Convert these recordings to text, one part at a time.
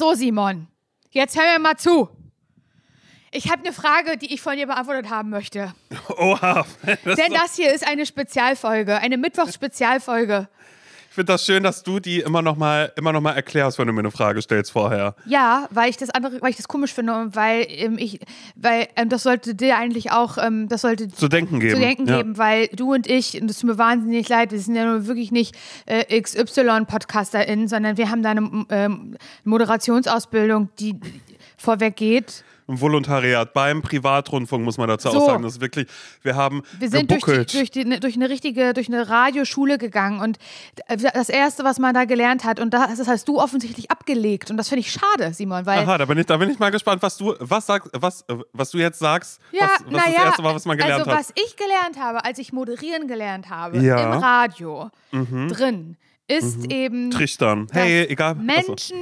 So, Simon, jetzt hör mir mal zu. Ich habe eine Frage, die ich von dir beantwortet haben möchte. Oha. Das Denn das hier ist eine Spezialfolge, eine Mittwochs-Spezialfolge. Ich finde das schön, dass du die immer noch mal, immer noch mal erklärst, wenn du mir eine Frage stellst vorher. Ja, weil ich das andere, weil ich das komisch finde und weil ähm, ich, weil ähm, das sollte dir eigentlich auch, ähm, das sollte Zu denken geben. zu denken ja. geben, weil du und ich, und das tut mir wahnsinnig leid, wir sind ja nur wirklich nicht äh, XY-PodcasterInnen, sondern wir haben da eine ähm, Moderationsausbildung, die vorweg geht. Ein Volontariat beim Privatrundfunk, muss man dazu So. auch sagen. Das ist wirklich, wir haben Wir sind durch, die, durch, die, durch eine richtige, durch eine Radioschule gegangen und das Erste, was man da gelernt hat, und das hast du offensichtlich abgelegt. Und das finde ich schade, Simon, weil Aha, da bin, ich, da bin ich mal gespannt, was du, was sagst, was, äh, was du jetzt sagst, Ja, was, was das naja, erste war, was man gelernt also hat. was ich gelernt habe, als ich moderieren gelernt habe, Ja. Mhm. im Radio drin, ist eben, Trichtern. Hey, egal. Menschen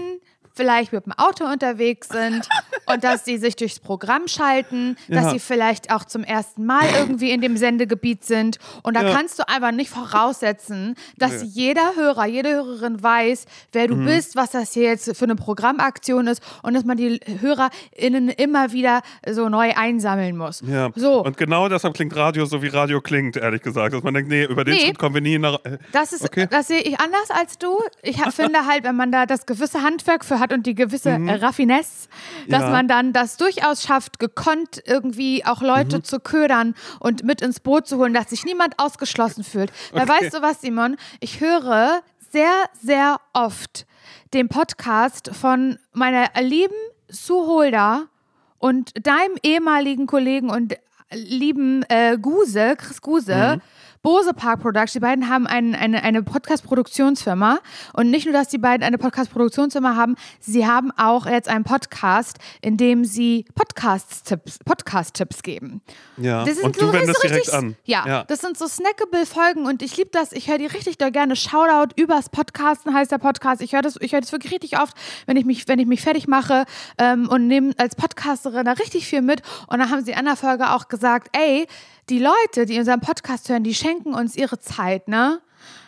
vielleicht mit dem Auto unterwegs sind und dass sie sich durchs Programm schalten, dass Ja. sie vielleicht auch zum ersten Mal irgendwie in dem Sendegebiet sind. Und da Ja. kannst du einfach nicht voraussetzen, dass Nee. jeder Hörer, jede Hörerin weiß, wer Mhm. du bist, was das hier jetzt für eine Programmaktion ist und dass man die HörerInnen immer wieder so neu einsammeln muss. Ja. So. Und genau deshalb klingt Radio so, wie Radio klingt, ehrlich gesagt. Dass man denkt, nee, über den Nee. Schritt kommen wir nie nach. äh, Das ist, Okay. das sehe ich anders als du. Ich finde halt, wenn man da das gewisse Handwerk für hat und die gewisse äh, Raffinesse, dass Mhm. Ja. man dann das durchaus schafft, gekonnt irgendwie auch Leute Mhm. zu ködern und mit ins Boot zu holen, dass sich niemand ausgeschlossen fühlt. Weil Okay. weißt du was, Simon? Ich höre sehr, sehr oft den Podcast von meiner lieben Sue Holder und deinem ehemaligen Kollegen und lieben äh, Guse, Chris Guse, Mhm. Bose Park Production, die beiden haben ein, eine, eine Podcast-Produktionsfirma. Und nicht nur, dass die beiden eine Podcast-Produktionsfirma haben, sie haben auch jetzt einen Podcast, in dem sie Podcast-Tipps Podcast -Tipps geben. Ja. Das sind Und so, du wendest so richtig, direkt an. Ja, Ja. das sind so snackable Folgen und ich liebe das. Ich höre die richtig doll gerne. Shoutout übers Podcasten heißt der Podcast. Ich höre das, ich höre das wirklich richtig oft, wenn ich mich, wenn ich mich fertig mache ähm, und nehme als Podcasterin da richtig viel mit. Und dann haben sie in einer Folge auch gesagt, ey, die Leute, die unseren Podcast hören, die schenken uns ihre Zeit, ne?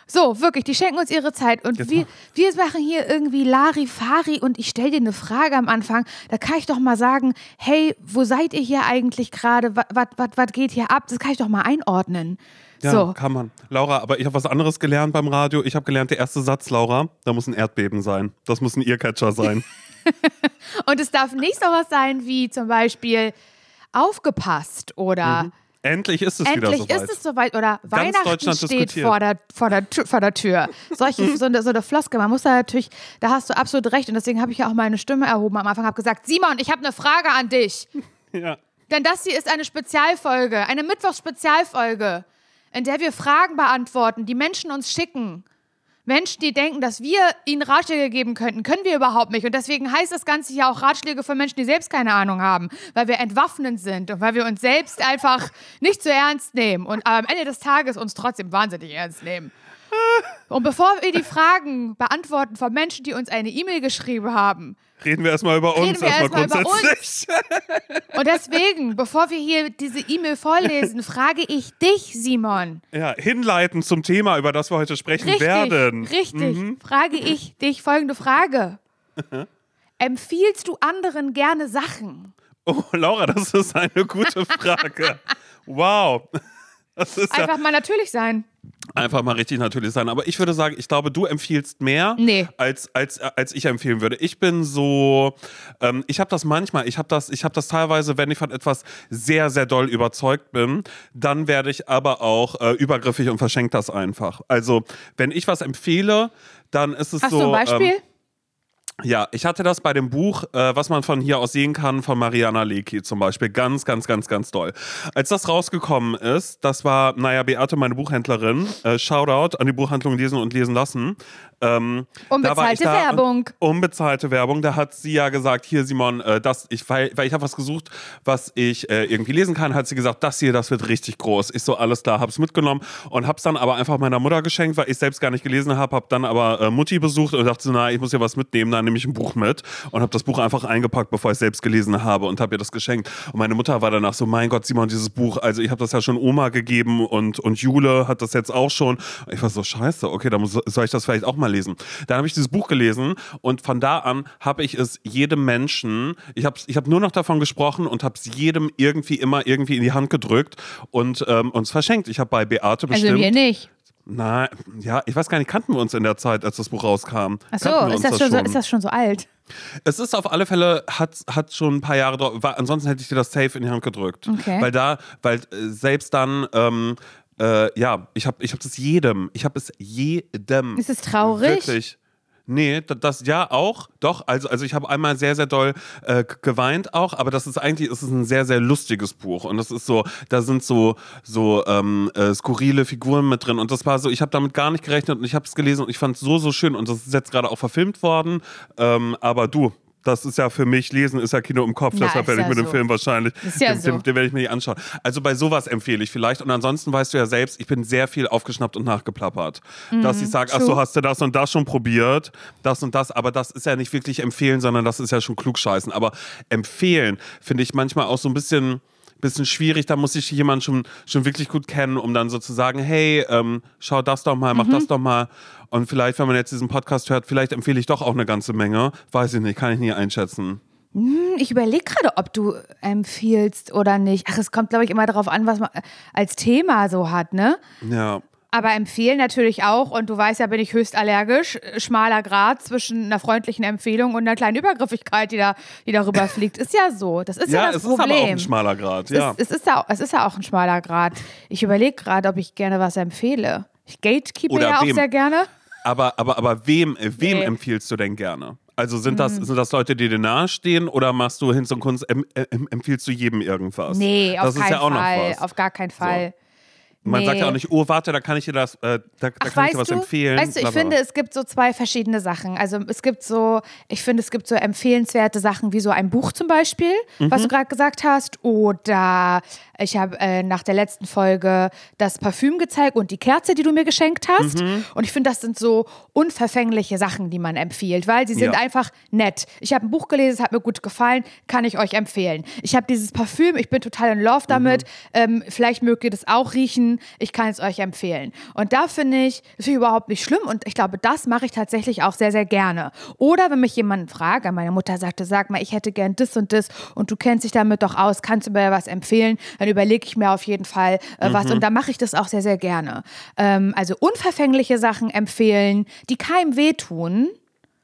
So, wirklich, die schenken uns ihre Zeit. Und Jetzt wir, wir machen hier irgendwie Larifari und ich stelle dir eine Frage am Anfang. Da kann ich doch mal sagen, hey, wo seid ihr hier eigentlich gerade? Was geht hier ab? Das kann ich doch mal einordnen. Ja, so. kann man. Laura, aber ich habe was anderes gelernt beim Radio. Ich habe gelernt, der erste Satz, Laura, da muss ein Erdbeben sein. Das muss ein Earcatcher sein. Und es darf nicht so was sein wie zum Beispiel aufgepasst oder Endlich ist es wieder endlich soweit. ist es soweit oder Weihnachten Deutschland steht vor der, vor, der, Tür- vor der Tür. Solche, so, eine, so eine Floskel. Man muss da natürlich, da hast du absolut recht und deswegen habe ich ja auch meine Stimme erhoben am Anfang, habe gesagt, Simon, ich habe eine Frage an dich. ja. Denn das hier ist eine Spezialfolge, eine Mittwochs-Spezialfolge, in der wir Fragen beantworten, die Menschen uns schicken. Menschen, die denken, dass wir ihnen Ratschläge geben könnten, können wir überhaupt nicht. Und deswegen heißt das Ganze ja auch Ratschläge für Menschen, die selbst keine Ahnung haben, weil wir entwaffnend sind und weil wir uns selbst einfach nicht zu ernst nehmen und am Ende des Tages uns trotzdem wahnsinnig ernst nehmen. Und bevor wir die Fragen beantworten von Menschen, die uns eine E-Mail geschrieben haben, Reden wir erstmal über uns, wir erstmal erstmal über grundsätzlich. und deswegen, bevor wir hier diese E-Mail vorlesen, frage ich dich, Simon. Ja, hinleiten zum Thema, über das wir heute sprechen Richtig, werden. richtig. Mhm. Frage ich dich folgende Frage. Empfiehlst du anderen gerne Sachen? Oh, Laura, das ist eine gute Frage. wow. Das ist ja Einfach mal natürlich sein. Einfach mal richtig natürlich sein. Aber ich würde sagen, ich glaube, du empfiehlst mehr, Nee. als, als, als ich empfehlen würde. Ich bin so, ähm, ich habe das manchmal, ich habe das, ich habe das teilweise, wenn ich von etwas sehr, sehr doll überzeugt bin, dann werde ich aber auch äh, übergriffig und verschenke das einfach. Also, wenn ich was empfehle, dann ist es Hast so. du ein Beispiel? Ähm, ja, ich hatte das bei dem Buch, äh, was man von hier aus sehen kann, von Mariana Lecki zum Beispiel. Ganz, ganz, ganz, ganz doll. Als das rausgekommen ist, das war, naja, Beate, meine Buchhändlerin, äh, Shoutout an die Buchhandlung Lesen und Lesen lassen. Ähm, da Unbezahlte da- Werbung. Unbezahlte Werbung. Da hat sie ja gesagt, hier Simon, äh, das, ich, weil, weil ich habe was gesucht, was ich äh, irgendwie lesen kann, hat sie gesagt, das hier, das wird richtig groß. Ich so, alles klar, hab's mitgenommen und hab's dann aber einfach meiner Mutter geschenkt, weil ich selbst gar nicht gelesen habe, hab dann aber äh, Mutti besucht und dachte na, ich muss ja was mitnehmen. da nehme ich ein Buch mit und habe das Buch einfach eingepackt, bevor ich es selbst gelesen habe und habe ihr das geschenkt. Und meine Mutter war danach so, mein Gott, Simon, dieses Buch, also ich habe das ja schon Oma gegeben und, und Jule hat das jetzt auch schon. Ich war so, scheiße, okay, dann muss, soll ich das vielleicht auch mal lesen. Dann habe ich dieses Buch gelesen und von da an habe ich es jedem Menschen, ich habe ich hab nur noch davon gesprochen und habe es jedem irgendwie immer irgendwie in die Hand gedrückt und ähm, uns verschenkt. Ich habe bei Beate bestimmt... Also wir nicht. Nein, ja, ich weiß gar nicht, kannten wir uns in der Zeit, als das Buch rauskam? Ach so, ist uns das, schon so, ist das schon so alt? Es ist auf alle Fälle, hat, hat schon ein paar Jahre drauf, war, ansonsten hätte ich dir das safe in die Hand gedrückt. Okay. Weil da, weil äh, selbst dann, ähm, äh, ja, ich habe ich hab das jedem, ich habe es jedem. Ist es traurig? Wirklich. Nee, da- das ja auch, doch. Also, also ich habe einmal sehr, sehr doll äh, geweint auch, aber das ist eigentlich es ist ein sehr, sehr lustiges Buch. Und das ist so, da sind so, so ähm, äh, skurrile Figuren mit drin. Und das war so, ich habe damit gar nicht gerechnet und ich habe es gelesen und ich fand es so, so schön. Und das ist jetzt gerade auch verfilmt worden. Ähm, aber du. Das ist ja für mich, Lesen ist ja Kino im Kopf, Na, deshalb werde ich ja mir den so. Film wahrscheinlich, ja den, so. den, den werde ich mir nicht anschauen. Also bei sowas empfehle ich vielleicht. Und ansonsten weißt du ja selbst, ich bin sehr viel aufgeschnappt und nachgeplappert. Dass ich sage, ach so, Mhm. hast du das und das schon probiert, das und das, aber das ist ja nicht wirklich empfehlen, sondern das ist ja schon klugscheißen. Aber empfehlen finde ich manchmal auch so ein bisschen, bisschen schwierig. Da muss ich jemanden schon, schon wirklich gut kennen, um dann so zu sagen, hey, ähm, schau das doch mal, mach Mhm. das doch mal. Und vielleicht, wenn man jetzt diesen Podcast hört, vielleicht empfehle ich doch auch eine ganze Menge. Weiß ich nicht, kann ich nie einschätzen. Ich überlege gerade, ob du empfiehlst oder nicht. Ach, es kommt, glaube ich, immer darauf an, was man als Thema so hat, ne? Ja. Aber empfehlen natürlich auch, und du weißt ja, bin ich höchst allergisch, schmaler Grad zwischen einer freundlichen Empfehlung und einer kleinen Übergriffigkeit, die da, die darüber fliegt. Ist ja so. Das ist ja, Ja, das es ist aber Problem. auch ein schmaler Grad. Ja. es, es, ist ja, es ist ja auch ein schmaler Grad. Ich überlege gerade, ob ich gerne was empfehle. Ich gatekeepe Oder ja auch wem? sehr gerne. Aber, aber, aber wem, äh, wem Nee. empfiehlst du denn gerne? Also sind das, sind das Leute, die dir nahestehen oder machst du Hinz und Kunst, em, em, empfiehlst du jedem irgendwas? Nee, auf das ist keinen ja auch Fall. noch was. Auf gar keinen Fall. Man sagt ja auch Nee. nicht, oh, warte, da kann ich dir das, äh, da, da Ach, kann ich dir was du, empfehlen. Weißt du, ich finde, es gibt so zwei verschiedene Sachen. Also es gibt so, ich finde, es gibt so empfehlenswerte Sachen wie so ein Buch zum Beispiel, Mhm. was du gerade gesagt hast. Oder ich habe äh, nach der letzten Folge das Parfüm gezeigt und die Kerze, die du mir geschenkt hast. Mhm. Und ich finde, das sind so unverfängliche Sachen, die man empfiehlt, weil sie sind Ja. einfach nett. Ich habe ein Buch gelesen, es hat mir gut gefallen, kann ich euch empfehlen. Ich habe dieses Parfüm, ich bin total in Love damit. Ähm, vielleicht mögt ihr das auch riechen. Ich kann es euch empfehlen. Und da finde ich, das finde ich überhaupt nicht schlimm. Und ich glaube, das mache ich tatsächlich auch sehr, sehr gerne. Oder wenn mich jemand fragt, meine Mutter sagte, sag mal, ich hätte gern das und das und du kennst dich damit doch aus, kannst du mir was empfehlen? Dann überlege ich mir auf jeden Fall äh, was. Und da mache ich das auch sehr, sehr gerne. Ähm, also unverfängliche Sachen empfehlen, die keinem wehtun,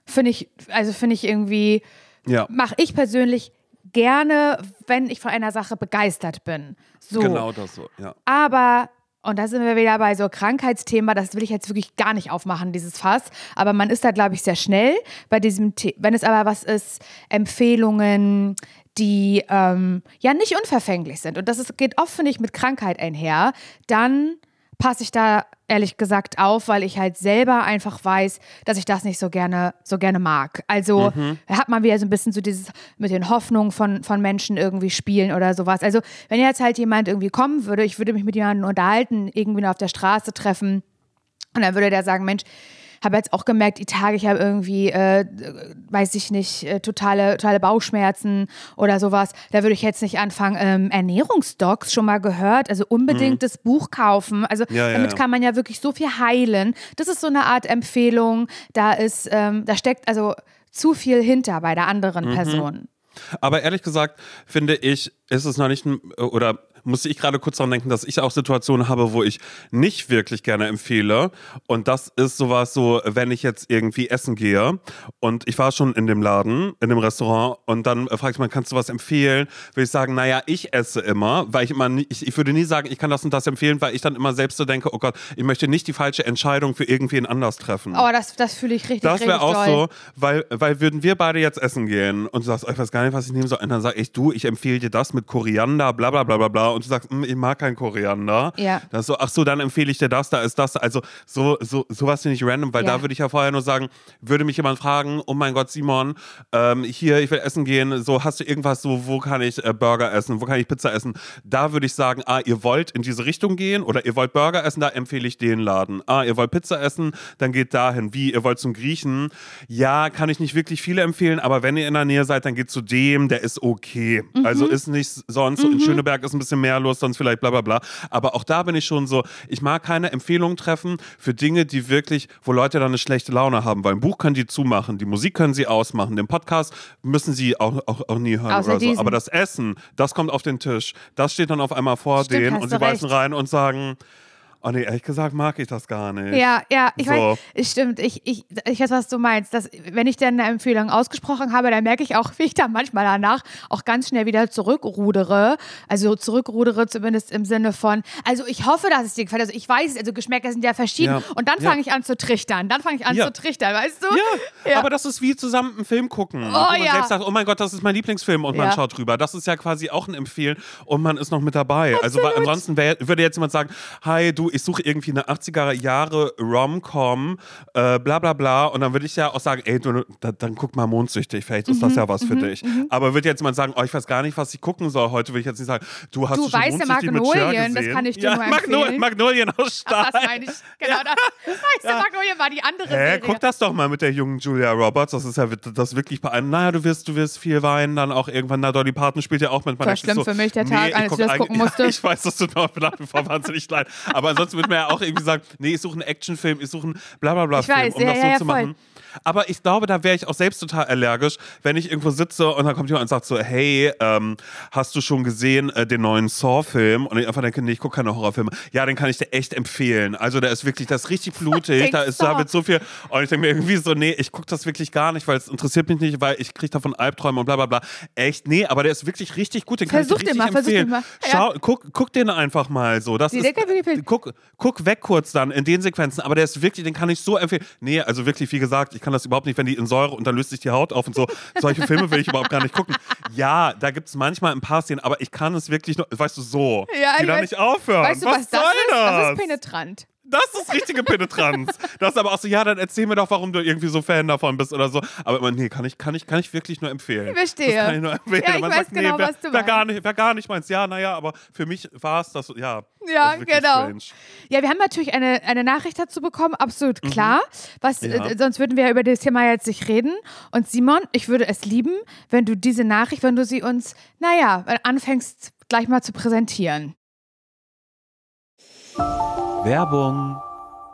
finde ich, also finde ich irgendwie, Ja. mache ich persönlich gerne, wenn ich von einer Sache begeistert bin. So. Genau das so, ja. Aber, und da sind wir wieder bei so Krankheitsthema, das will ich jetzt wirklich gar nicht aufmachen, dieses Fass. Aber man ist da, glaube ich, sehr schnell bei diesem Thema. Wenn es aber was ist, Empfehlungen, die ähm, ja nicht unverfänglich sind. Und das ist, geht oft, finde ich, mit Krankheit einher, dann passe ich da ehrlich gesagt auf, weil ich halt selber einfach weiß, dass ich das nicht so gerne, so gerne mag. Also hat man wieder so ein bisschen so dieses mit den Hoffnungen von, von Menschen irgendwie spielen oder sowas. Also wenn jetzt halt jemand irgendwie kommen würde, ich würde mich mit jemandem unterhalten, irgendwie nur auf der Straße treffen und dann würde der sagen, Mensch, habe jetzt auch gemerkt, die Tage, ich habe irgendwie, äh, weiß ich nicht, äh, totale, totale Bauchschmerzen oder sowas. Da würde ich jetzt nicht anfangen, ähm, Ernährungsdocs schon mal gehört, also unbedingt das Buch kaufen. Also Mhm. Ja, damit ja. kann man ja wirklich so viel heilen. Das ist so eine Art Empfehlung. Da ist, ähm, da steckt also zu viel hinter bei der anderen Mhm. Person. Aber ehrlich gesagt, finde ich, ist es noch nicht, ein- oder musste ich gerade kurz daran denken, dass ich auch Situationen habe, wo ich nicht wirklich gerne empfehle. Und das ist sowas so, wenn ich jetzt irgendwie essen gehe und ich war schon in dem Laden, in dem Restaurant und dann fragt man, kannst du was empfehlen? Würde ich sagen, naja, ich esse immer, weil ich immer, nie, ich, ich würde nie sagen, ich kann das und das empfehlen, weil ich dann immer selbst so denke, oh Gott, ich möchte nicht die falsche Entscheidung für irgendwen anders treffen. Oh, das, das fühle ich richtig, Das wäre auch doll. so, weil, weil würden wir beide jetzt essen gehen und du sagst, oh, ich weiß gar nicht, was ich nehmen soll. Und dann sag ich, du, ich empfehle dir das mit Koriander, bla bla bla bla bla. Und du sagst, "Mm, ich mag keinen Koriander. Ja. Ist so, ach so, dann empfehle ich dir das, da ist das. Also so, so, sowas finde ich random, weil Ja. da würde ich ja vorher nur sagen, würde mich jemand fragen, oh mein Gott, Simon, ähm, hier, ich will essen gehen, so hast du irgendwas, so, wo kann ich äh, Burger essen, wo kann ich Pizza essen? Da würde ich sagen, ah, ihr wollt in diese Richtung gehen oder ihr wollt Burger essen, da empfehle ich den Laden. Ah, ihr wollt Pizza essen, dann geht dahin. Wie, ihr wollt zum Griechen? Ja, kann ich nicht wirklich viele empfehlen, aber wenn ihr in der Nähe seid, dann geht zu dem, der ist okay. Also ist nicht sonst, so in Schöneberg ist ein bisschen mehr los, sonst vielleicht bla bla bla. Aber auch da bin ich schon so, ich mag keine Empfehlungen treffen für Dinge, die wirklich, wo Leute dann eine schlechte Laune haben. Weil ein Buch können die zumachen, die Musik können sie ausmachen, den Podcast müssen sie auch, auch, auch nie hören Außer oder so. diesen. Aber das Essen, das kommt auf den Tisch. Das steht dann auf einmal vor Stimmt, denen und sie beißen rein und sagen, oh nee, ehrlich gesagt mag ich das gar nicht. Ja, ja, ich So. weiß, es stimmt. Ich, ich, ich weiß, was du meinst. Dass, wenn ich dann eine Empfehlung ausgesprochen habe, dann merke ich auch, wie ich da manchmal danach auch ganz schnell wieder zurückrudere. Also zurückrudere zumindest im Sinne von, also ich hoffe, dass es dir gefällt. Also ich weiß, also Geschmäcker sind ja verschieden. Ja. Und dann Ja. fange ich an zu trichtern. Dann fange ich an Ja. zu trichtern, weißt du? Ja, Ja. aber das ist wie zusammen einen Film gucken. Oh, man ja. selbst sagt, oh mein Gott, das ist mein Lieblingsfilm und man Ja. schaut drüber. Das ist ja quasi auch ein Empfehlen und man ist noch mit dabei. Also weil ansonsten wär, würde jetzt jemand sagen, hi du, ich suche irgendwie eine 80er Jahre Rom-Com, äh, bla bla bla und dann würde ich ja auch sagen, ey, du, da, dann guck mal mondsüchtig, vielleicht ist das Mhm, ja was für dich. Aber würde jetzt jemand sagen, oh, ich weiß gar nicht, was ich gucken soll heute, würde ich jetzt nicht sagen, du hast Du du schon mit Cher Magnolien, das kann ich dir ja, nur empfehlen. Magnolien aus Stahl. Das meine ich. Genau das. Weiße Magnolien war die andere Hä, Serie. guck das doch mal mit der jungen Julia Roberts. Das ist ja das wirklich bei einem. Naja, du wirst, du wirst viel weinen, dann auch irgendwann. Na, Dolly Parton spielt ja auch mit. Man War denkt sich schlimm für mich, der Tag, ich als guck ich das gucken musste. Ja, ich weiß, das tut mir auch nach wie vor wahnsinnig leid. Aber ansonsten würde man ja auch irgendwie sagen, nee, ich suche einen Actionfilm, ich suche einen Blablabla-Film, Ich weiß, um ja, das ja, so ja, zu voll. machen. Aber ich glaube, da wäre ich auch selbst total allergisch, wenn ich irgendwo sitze und dann kommt jemand und sagt so, hey, ähm, hast du schon gesehen äh, den neuen Saw-Film? Und ich einfach denke, nee, ich gucke keine Horrorfilme. Ja, den kann ich dir echt empfehlen. Also der ist wirklich, das ist richtig blutig, da ist da wird so viel. Und ich denke mir irgendwie so, nee, ich gucke das wirklich gar nicht, weil es interessiert mich nicht, weil ich kriege davon Albträume und bla bla bla. Echt, nee, aber der ist wirklich richtig gut, den kann Versuch ich den dir richtig mal, versuch den empfehlen. mal. Ja. Schau, guck, guck den einfach mal so. Das ist, kann ich empfehlen. guck, guck weg kurz dann in den Sequenzen, aber der ist wirklich, den kann ich so empfehlen. Nee, also wirklich, wie gesagt, ich kann das überhaupt nicht, wenn die in Säure und dann löst sich die Haut auf und so. Solche Filme will ich überhaupt gar nicht gucken. Ja, da gibt es manchmal ein paar Szenen, aber ich kann es wirklich nur, weißt du, so. Ja, die ich da weiß- nicht aufhören. Weißt du, was, was, das soll ist? das? Das ist penetrant. Das ist richtige Penetranz. Das ist aber auch so, ja, dann erzähl mir doch, warum du irgendwie so Fan davon bist oder so. Aber immer, nee, kann ich, kann ich, kann ich wirklich nur empfehlen. Ich verstehe. Das kann ich nur empfehlen. Ja, ich Man weiß sagt, genau, nee, wär, was du wär gar meinst. nicht, wär gar nicht meins. Ja, naja, aber für mich war es das, ja. Ja, das genau. strange. Ja, wir haben natürlich eine, eine Nachricht dazu bekommen, absolut klar. Was, Mhm. Ja. äh, sonst würden wir über das Thema jetzt nicht reden. Und Simon, ich würde es lieben, wenn du diese Nachricht, wenn du sie uns, naja, anfängst gleich mal zu präsentieren. Werbung.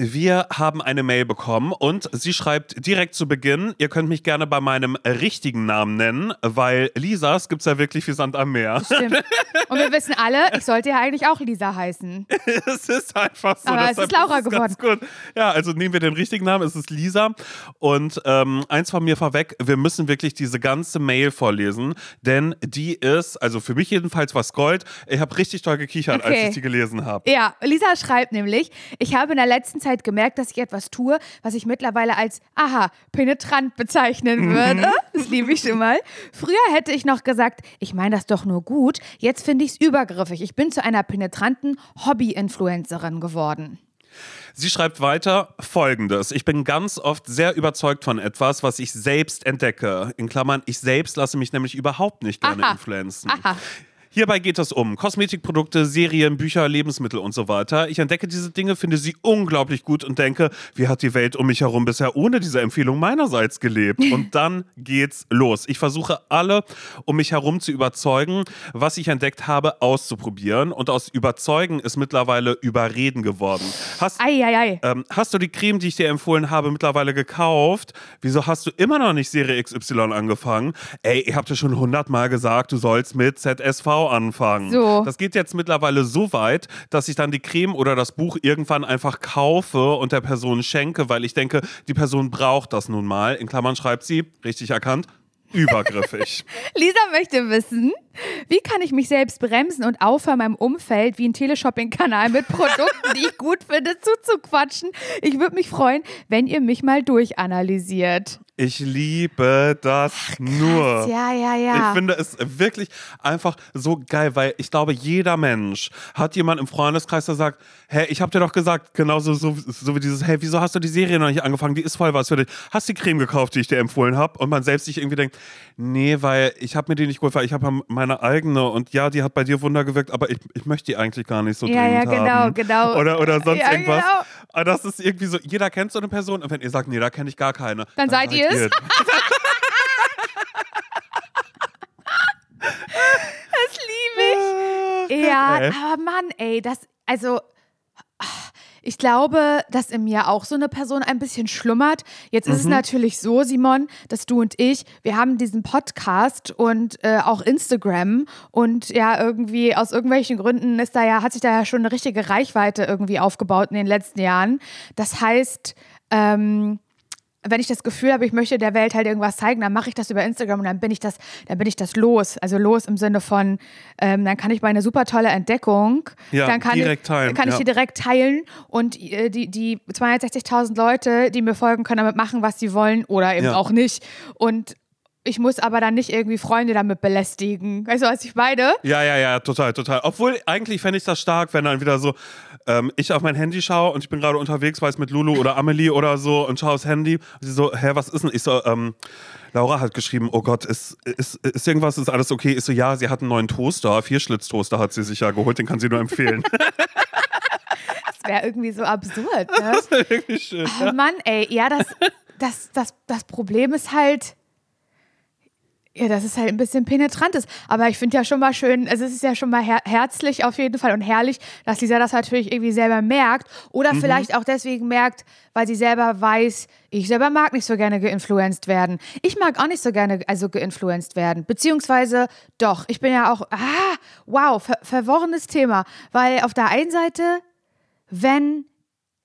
Wir haben eine Mail bekommen und sie schreibt direkt zu Beginn, ihr könnt mich gerne bei meinem richtigen Namen nennen, weil Lisas gibt es ja wirklich wie Sand am Meer. Stimmt. Und wir wissen alle, ich sollte ja eigentlich auch Lisa heißen. es ist einfach so. Aber es ist Laura es ganz Gut. Ja, also nehmen wir den richtigen Namen, es ist Lisa. Und ähm, eins von mir vorweg, wir müssen wirklich diese ganze Mail vorlesen, denn die ist, also für mich jedenfalls was Gold. Ich habe richtig toll gekichert, als Okay. ich sie gelesen habe. Ja, Lisa schreibt nämlich, ich habe in der letzten Zeit gemerkt, dass ich etwas tue, was ich mittlerweile als, aha, penetrant bezeichnen würde. Das liebe ich schon mal. Früher hätte ich noch gesagt, ich meine das doch nur gut. Jetzt finde ich es übergriffig. Ich bin zu einer penetranten Hobby-Influencerin geworden. Sie schreibt weiter folgendes. Ich bin ganz oft sehr überzeugt von etwas, was ich selbst entdecke. In Klammern, ich selbst lasse mich nämlich überhaupt nicht gerne Aha. influenzen. Aha. Hierbei geht es um Kosmetikprodukte, Serien, Bücher, Lebensmittel und so weiter. Ich entdecke diese Dinge, finde sie unglaublich gut und denke, wie hat die Welt um mich herum bisher ohne diese Empfehlung meinerseits gelebt? Und dann geht's los. Ich versuche alle um mich herum zu überzeugen, was ich entdeckt habe, auszuprobieren. Und aus überzeugen ist mittlerweile überreden geworden. Hast, Eieiei. ähm, hast du die Creme, die ich dir empfohlen habe, mittlerweile gekauft? Wieso hast du immer noch nicht Serie XY angefangen? Ey, ich hab dir schon hundertmal gesagt, du sollst mit ZSV anfangen. So. Das geht jetzt mittlerweile so weit, dass ich dann die Creme oder das Buch irgendwann einfach kaufe und der Person schenke, weil ich denke, die Person braucht das nun mal. In Klammern schreibt sie, richtig erkannt, übergriffig. Lisa möchte wissen, wie kann ich mich selbst bremsen und aufhören, meinem Umfeld wie ein Teleshopping-Kanal mit Produkten, die ich gut finde, zuzuquatschen. Ich würde mich freuen, wenn ihr mich mal durchanalysiert. Ich liebe das nur. Ja, ja, ja. Ich finde es wirklich einfach so geil, weil ich glaube, jeder Mensch hat jemanden im Freundeskreis, der sagt, hey, ich habe dir doch gesagt, genauso so, so wie dieses, hey, wieso hast du die Serie noch nicht angefangen? Die ist voll was für dich. Hast die Creme gekauft, die ich dir empfohlen habe? Und man selbst sich irgendwie denkt, nee, weil ich habe mir die nicht geholt, weil ich habe meine eigene und ja, die hat bei dir Wunder gewirkt, aber ich, ich möchte die eigentlich gar nicht so Ja, dringend ja, genau, haben. genau. Oder, oder sonst Ja, irgendwas. genau. Aber das ist irgendwie so, jeder kennt so eine Person und wenn ihr sagt, nee, da kenne ich gar keine. Dann seid ihr es. Das liebe ich. Ja, ey. aber Mann, ey, das, also, ich glaube, dass in mir auch so eine Person ein bisschen schlummert. Jetzt ist es natürlich so, Simon, dass du und ich, wir haben diesen Podcast und äh, auch Instagram und ja, irgendwie aus irgendwelchen Gründen ist da ja, hat sich da ja schon eine richtige Reichweite irgendwie aufgebaut in den letzten Jahren. Das heißt, ähm, wenn ich das Gefühl habe, ich möchte der Welt halt irgendwas zeigen, dann mache ich das über Instagram und dann bin ich das, dann bin ich das los. Also los im Sinne von, ähm, dann kann ich meine super tolle Entdeckung, Ja, dann kann direkt ich, teilen, kann ich ja. die direkt teilen und äh, die, die 260.000 Leute, die mir folgen, können damit machen, was sie wollen oder eben Ja. auch nicht. Und ich muss aber dann nicht irgendwie Freunde damit belästigen. Weißt du, was ich meine? Ja, ja, ja, total, total. Obwohl, eigentlich fände ich das stark, wenn dann wieder so, ähm, ich auf mein Handy schaue und ich bin gerade unterwegs, weiß mit Lulu oder Amelie oder so und schaue aufs Handy. Und sie so, hä, was ist denn? Ich so, ähm, Laura hat geschrieben, oh Gott, ist, ist, ist irgendwas, ist alles okay? Ich so, ja, sie hat einen neuen Toaster, Vierschlitztoaster hat sie sich ja geholt, den kann sie nur empfehlen. Das wäre irgendwie so absurd. Ne? Irgendwie schön. Oh Mann, ey, ja, das, das, das, das Problem ist halt, ja, dass es halt ein bisschen penetrant ist. Aber ich finde ja schon mal schön, also es ist ja schon mal her herzlich auf jeden Fall und herrlich, dass Lisa das natürlich irgendwie selber merkt oder vielleicht auch deswegen merkt, weil sie selber weiß, ich selber mag nicht so gerne geinfluenced werden. Ich mag auch nicht so gerne also geinfluenced werden. Beziehungsweise doch, ich bin ja auch, ah, wow, ver verworrenes Thema. Weil auf der einen Seite, wenn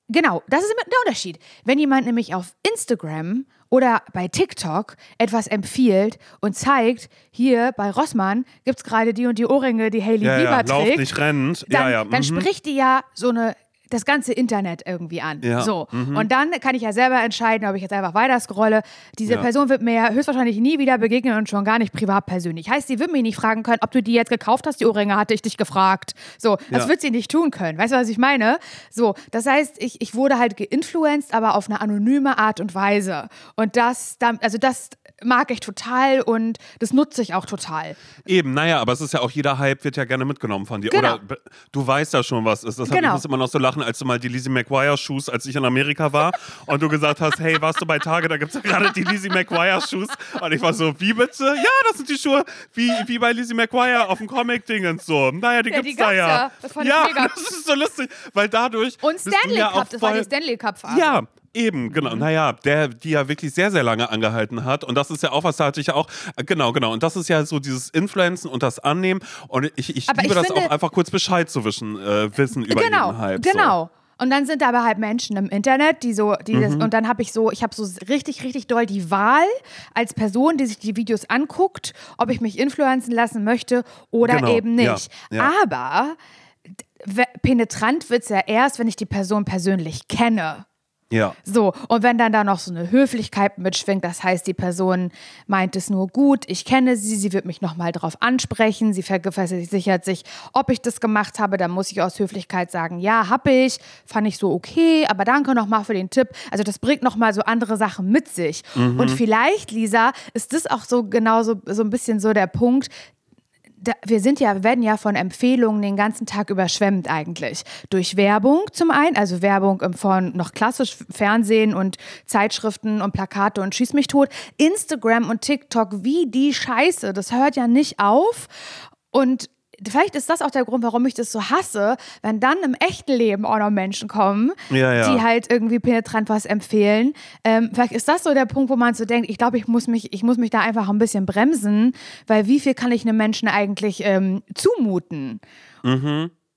Genau, das ist der Unterschied. Wenn jemand nämlich auf Instagram oder bei TikTok etwas empfiehlt und zeigt, hier bei Rossmann gibt es gerade die und die Ohrringe, die Hailey Ja, Bieber ja, lauf trägt, nicht rennt. dann, ja, ja. dann mhm. spricht die ja so eine das ganze Internet irgendwie an. Ja, mhm. So. Und dann kann ich ja selber entscheiden, ob ich jetzt einfach weiter scrolle. Diese Ja. Person wird mir ja höchstwahrscheinlich nie wieder begegnen und schon gar nicht privat persönlich. Heißt, sie wird mich nicht fragen können, ob du die jetzt gekauft hast, die Ohrringe, hatte ich dich gefragt. So, das Ja. wird sie nicht tun können. Weißt du, was ich meine? So, das heißt, ich, ich wurde halt geinfluenced, aber auf eine anonyme Art und Weise. Und das, also das mag ich total und das nutze ich auch total. Eben, naja, aber es ist ja auch, jeder Hype wird ja gerne mitgenommen von dir. Genau. Oder du weißt ja schon, was ist. Deshalb Genau. ich muss immer noch so lachen, als du mal die Lizzie McGuire-Shoes, als ich in Amerika war und du gesagt hast, hey, warst du bei Tage, da gibt es ja gerade die Lizzie McGuire-Shoes. Und ich war so, wie bitte? Ja, das sind die Schuhe, wie, wie bei Lizzie McGuire auf dem Comic-Dingens so. Naja, die Ja, gibt's die da ja. ja. Das fand ich ja, mega. das ist so lustig, weil dadurch Und Stanley ja Cup, auch das war die Stanley Cup-Phase. ja, eben, genau. Naja, der, die ja wirklich sehr, sehr lange angehalten hat. Und das ist ja auch was, da hatte ich ja auch, äh, genau, genau. Und das ist ja so dieses Influencen und das Annehmen. Und ich, ich Aber liebe ich das finde- auch einfach kurz Bescheid zu wischen, äh, wissen über genau, jeden Hype. genau. Und dann sind da aber halt Menschen im Internet, die so, die Mhm. das, und dann habe ich so, ich habe so richtig, richtig doll die Wahl als Person, die sich die Videos anguckt, ob ich mich influenzen lassen möchte oder Genau, eben ja, nicht. ja. Aber d- penetrant wird es ja erst, wenn ich die Person persönlich kenne. So. Ja. So, und wenn dann da noch so eine Höflichkeit mitschwingt, das heißt, die Person meint es nur gut, ich kenne sie, sie wird mich nochmal drauf ansprechen, sie vergewissert sich, ob ich das gemacht habe, dann muss ich aus Höflichkeit sagen, ja, hab ich, fand ich so okay, aber danke nochmal für den Tipp. Also das bringt nochmal so andere Sachen mit sich. Und vielleicht, Lisa, ist das auch so genau so, so ein bisschen so der Punkt, da, wir sind ja, werden ja von Empfehlungen den ganzen Tag überschwemmt eigentlich. Durch Werbung zum einen, also Werbung von noch klassisch Fernsehen und Zeitschriften und Plakate und Schieß mich tot. Instagram und TikTok wie die Scheiße. Das hört ja nicht auf. Und vielleicht ist das auch der Grund, warum ich das so hasse, wenn dann im echten Leben auch noch Menschen kommen, Ja, ja. die halt irgendwie penetrant was empfehlen. Ähm, vielleicht ist das so der Punkt, wo man so denkt, ich glaube, ich muss mich, ich muss mich da einfach ein bisschen bremsen, weil wie viel kann ich einem Menschen eigentlich ähm, zumuten?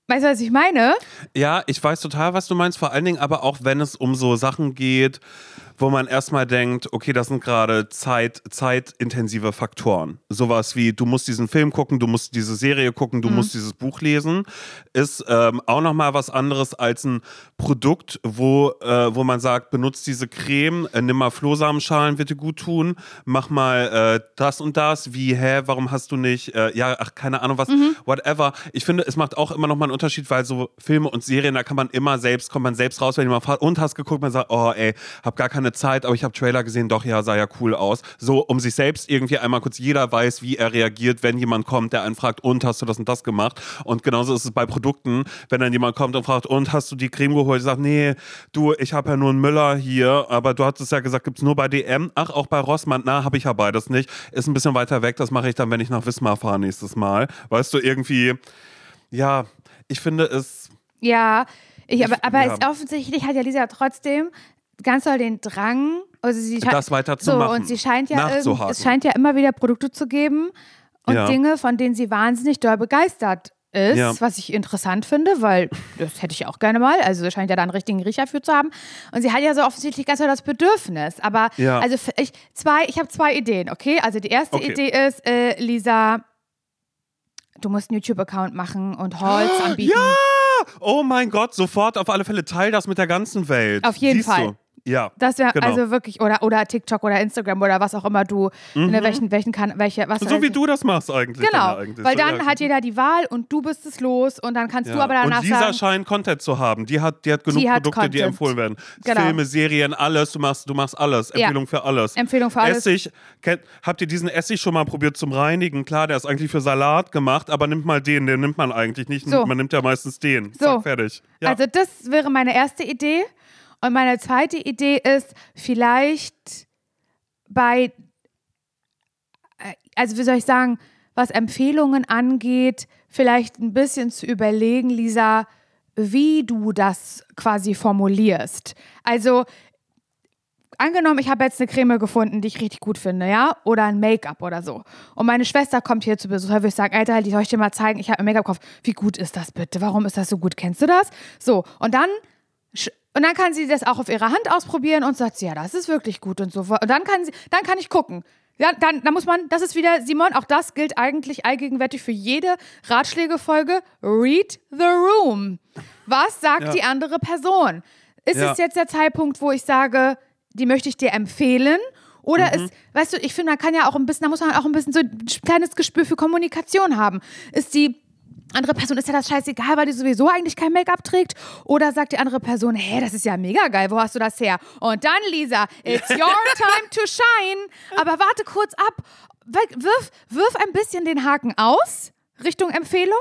Weißt du, was ich meine? Ja, ich weiß total, was du meinst. Vor allen Dingen aber auch, wenn es um so Sachen geht, wo man erstmal denkt, okay, das sind gerade Zeit, zeitintensive Faktoren. Sowas wie, du musst diesen Film gucken, du musst diese Serie gucken, du musst dieses Buch lesen, ist ähm, auch nochmal was anderes als ein Produkt, wo, äh, wo man sagt, benutzt diese Creme, äh, nimm mal Flohsamenschalen, wird dir gut tun, mach mal äh, das und das, wie, hä, warum hast du nicht, äh, ja, ach, keine Ahnung was, whatever. Ich finde, es macht auch immer nochmal einen Unterschied, weil so Filme und Serien, da kann man immer selbst, kommt man selbst raus, wenn jemand fragt, und hast geguckt, man sagt, oh ey, hab gar keine Zeit, aber ich habe Trailer gesehen, doch, ja, sah ja cool aus. So, um sich selbst irgendwie einmal kurz, jeder weiß, wie er reagiert, wenn jemand kommt, der einen fragt, und hast du das und das gemacht? Und genauso ist es bei Produkten, wenn dann jemand kommt und fragt, und hast du die Creme geholt? Ich sag, nee, du, ich habe ja nur einen Müller hier, aber du hattest ja gesagt, gibt's nur bei DM? Ach, auch bei Rossmann? Na, habe ich ja beides nicht. Ist ein bisschen weiter weg, das mache ich dann, wenn ich nach Wismar fahre nächstes Mal. Weißt du, irgendwie, ja, ich finde es, Ja, ich, aber, aber ja. es offensichtlich hat ja Lisa trotzdem ganz doll den Drang, also sie Das weiter zu so, machen, Und sie scheint ja es scheint ja immer wieder Produkte zu geben und Ja. Dinge, von denen sie wahnsinnig doll begeistert ist, Ja. was ich interessant finde, weil das hätte ich auch gerne mal. Also sie scheint ja da einen richtigen Riecher für zu haben. Und sie hat ja so offensichtlich ganz doll das Bedürfnis. Aber Ja. also ich zwei, ich habe zwei Ideen, okay? Also die erste Okay. Idee ist, äh, Lisa, du musst einen YouTube-Account machen und Halls anbieten. Ja! Oh mein Gott, sofort auf alle Fälle teil das mit der ganzen Welt. Auf jeden Siehst Fall. Du? Ja. Das wäre genau. also wirklich, oder, oder TikTok oder Instagram oder was auch immer du, ne, welchen, welchen kann, welche, was Mhm. so wie du das machst eigentlich. Genau, dann eigentlich. weil dann ja. hat jeder die Wahl und du bist es los und dann kannst du Ja. aber danach und Lisa sagen, scheint Content zu haben. Die hat, die hat genug Die hat Produkte, die Content. empfohlen werden. Genau. Filme, Serien, alles. Du machst, du machst alles. Ja. Empfehlung für alles. Empfehlung für alles. Essig. Kennt, habt ihr diesen Essig schon mal probiert zum Reinigen? Klar, der ist eigentlich für Salat gemacht, aber nimmt mal den. Den nimmt man eigentlich nicht. So. Man nimmt ja meistens den. So. Zack, fertig. Ja. also das wäre meine erste Idee. Und meine zweite Idee ist, vielleicht bei, äh, also wie soll ich sagen, was Empfehlungen angeht, vielleicht ein bisschen zu überlegen, Lisa, wie du das quasi formulierst. Also angenommen, ich habe jetzt eine Creme gefunden, die ich richtig gut finde, ja? Oder ein Make-up oder so. Und meine Schwester kommt hier zu Besuch, da würde ich sagen, Alter, die soll ich dir mal zeigen, ich habe ein Make-up gekauft. Wie gut ist das bitte? Warum ist das so gut? Kennst du das? So, und dann und dann kann sie das auch auf ihrer Hand ausprobieren und sagt, sie, ja, das ist wirklich gut und so. Und dann kann sie, dann kann ich gucken. Ja, dann, dann muss man, das ist wieder, Simon, auch das gilt eigentlich allgegenwärtig für jede Ratschlägefolge. Read the room. Was sagt Ja. die andere Person? Ist Ja. es jetzt der Zeitpunkt, wo ich sage, die möchte ich dir empfehlen? Oder Mhm. ist, weißt du, ich finde, man kann ja auch ein bisschen, da muss man auch ein bisschen so ein kleines Gespür für Kommunikation haben. Ist die, andere Person ist ja das scheißegal, weil die sowieso eigentlich kein Make-up trägt. Oder sagt die andere Person, hey, das ist ja mega geil, wo hast du das her? Und dann, Lisa, it's your time to shine. Aber warte kurz ab, wirf, wirf ein bisschen den Haken aus Richtung Empfehlung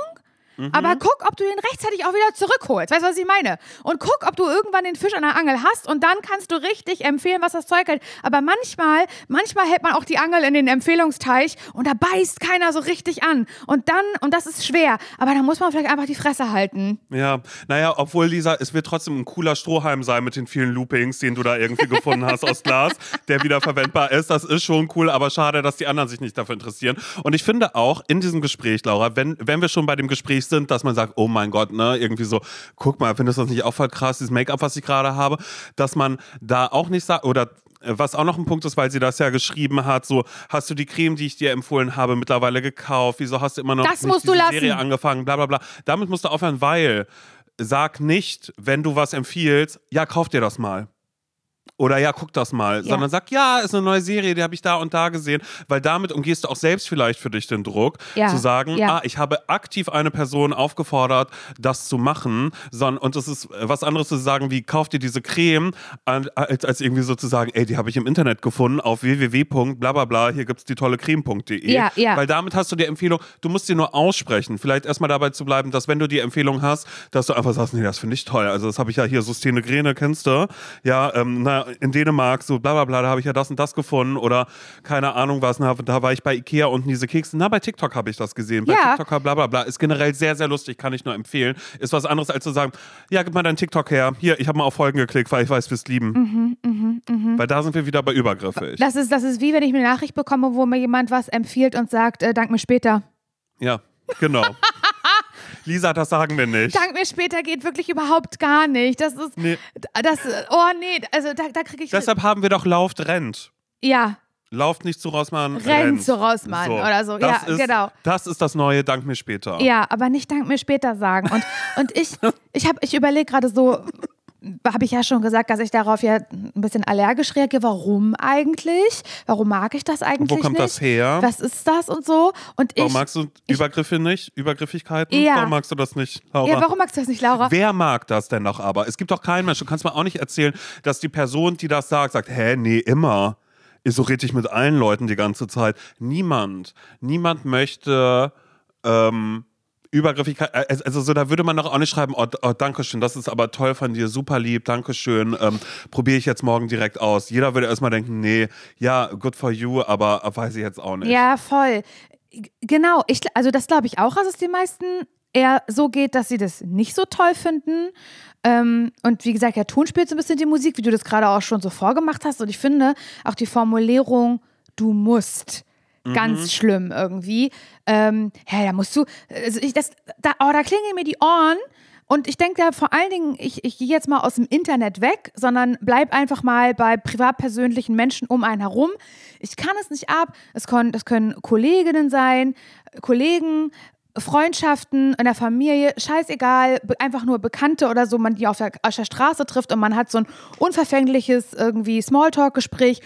aber guck, ob du den rechtzeitig auch wieder zurückholst. Weißt du, was ich meine? Und guck, ob du irgendwann den Fisch an der Angel hast und dann kannst du richtig empfehlen, was das Zeug hält. Aber manchmal, manchmal hält man auch die Angel in den Empfehlungsteich und da beißt keiner so richtig an. Und dann, und das ist schwer, aber da muss man vielleicht einfach die Fresse halten. Ja, naja, obwohl Lisa, es wird trotzdem ein cooler Strohhalm sein mit den vielen Loopings, den du da irgendwie gefunden hast aus Glas, der wieder verwendbar ist. Das ist schon cool, aber schade, dass die anderen sich nicht dafür interessieren. Und ich finde auch in diesem Gespräch, Laura, wenn, wenn wir schon bei dem Gespräch sind, dass man sagt, oh mein Gott, ne, irgendwie so, guck mal, findest du das nicht auch voll krass, dieses Make-up, was ich gerade habe, dass man da auch nicht sagt, oder äh, was auch noch ein Punkt ist, weil sie das ja geschrieben hat, so hast du die Creme, die ich dir empfohlen habe, mittlerweile gekauft? Wieso hast du immer noch das nicht musst diese du lassen. Serie angefangen? Bla bla bla. Damit musst du aufhören, weil sag nicht, wenn du was empfiehlst, ja, kauf dir das mal. Oder ja, guck das mal. Ja. Sondern sag, ja, ist eine neue Serie, die habe ich da und da gesehen. Weil damit umgehst du auch selbst vielleicht für dich den Druck, Ja. zu sagen, Ja. ah, ich habe aktiv eine Person aufgefordert, das zu machen. Sondern, und es ist was anderes zu sagen, wie kauf dir diese Creme, als, als irgendwie so zu sagen, ey, die habe ich im Internet gefunden auf www.blablabla, hier gibt es die tolle Creme.de. Ja, ja. Weil damit hast du die Empfehlung, du musst sie nur aussprechen. Vielleicht erstmal dabei zu bleiben, dass wenn du die Empfehlung hast, dass du einfach sagst, nee, das finde ich toll. Also das habe ich ja hier, Sustene Grene, kennst du? Ja, ähm, na, in Dänemark, so bla bla bla, da habe ich ja das und das gefunden oder keine Ahnung was, na, da war ich bei Ikea und diese Kekse, na, bei TikTok habe ich das gesehen. Bei Ja. TikTok bla bla bla. Ist generell sehr, sehr lustig, kann ich nur empfehlen. Ist was anderes als zu sagen, ja, gib mal deinen TikTok her. Hier, ich habe mal auf Folgen geklickt, weil ich weiß, wirst lieben. Mhm, Weil da sind wir wieder bei übergriffig. Das ist, das ist wie wenn ich eine Nachricht bekomme, wo mir jemand was empfiehlt und sagt, äh, dank mir später. Ja, genau. Lisa, das sagen wir nicht. Dank mir später geht wirklich überhaupt gar nicht. Das ist, Nee. das, oh nee, also da, da kriege ich, Deshalb haben wir doch Lauft rennt. ja, Lauft nicht zu Rossmann, Rennt rennt. zu Rossmann oder so. Das Ja, ist, genau. Das ist das neue Dank mir später. ja, aber nicht dank mir später sagen. Und, und ich, ich, hab- ich überlege gerade so, habe ich ja schon gesagt, dass ich darauf ja ein bisschen allergisch reagiere. Warum eigentlich? Warum mag ich das eigentlich Wo kommt nicht? das her? Was ist das und so? Und ich, Warum magst du Übergriffe nicht? Übergriffigkeiten? Ja. Warum magst du das nicht, Laura? ja, warum magst du das nicht, Laura? Wer mag das denn noch aber? Es gibt doch keinen Mensch. Du kannst mir auch nicht erzählen, dass die Person, die das sagt, sagt, hä, nee, immer. So rede ich mit allen Leuten die ganze Zeit. Niemand. Niemand möchte ähm, Übergriffigkeit. äh, Also so, da würde man doch auch nicht schreiben, oh, oh Dankeschön, das ist aber toll von dir, super lieb, Dankeschön, ähm, probiere ich jetzt morgen direkt aus. Jeder würde erstmal denken, nee, ja, good for you, aber weiß ich jetzt auch nicht. Ja, voll. Genau, ich, also das glaube ich auch, dass es den meisten eher so geht, dass sie das nicht so toll finden. Ähm, und wie gesagt, der Ton spielt so ein bisschen die Musik, wie du das gerade auch schon so vorgemacht hast. Und ich finde auch die Formulierung, du musst, ganz schlimm irgendwie. Ähm, hä, da musst du, also ich, das, da, oh, da klingeln mir die Ohren. Und ich denke da vor allen Dingen, ich, ich gehe jetzt mal aus dem Internet weg, sondern bleib einfach mal bei privatpersönlichen Menschen um einen herum. Ich kann es nicht ab. Es, kon, es können Kolleginnen sein, Kollegen, Freundschaften in der Familie, scheißegal, einfach nur Bekannte oder so, man die auf der, auf der Straße trifft und man hat so ein unverfängliches irgendwie Smalltalk-Gespräch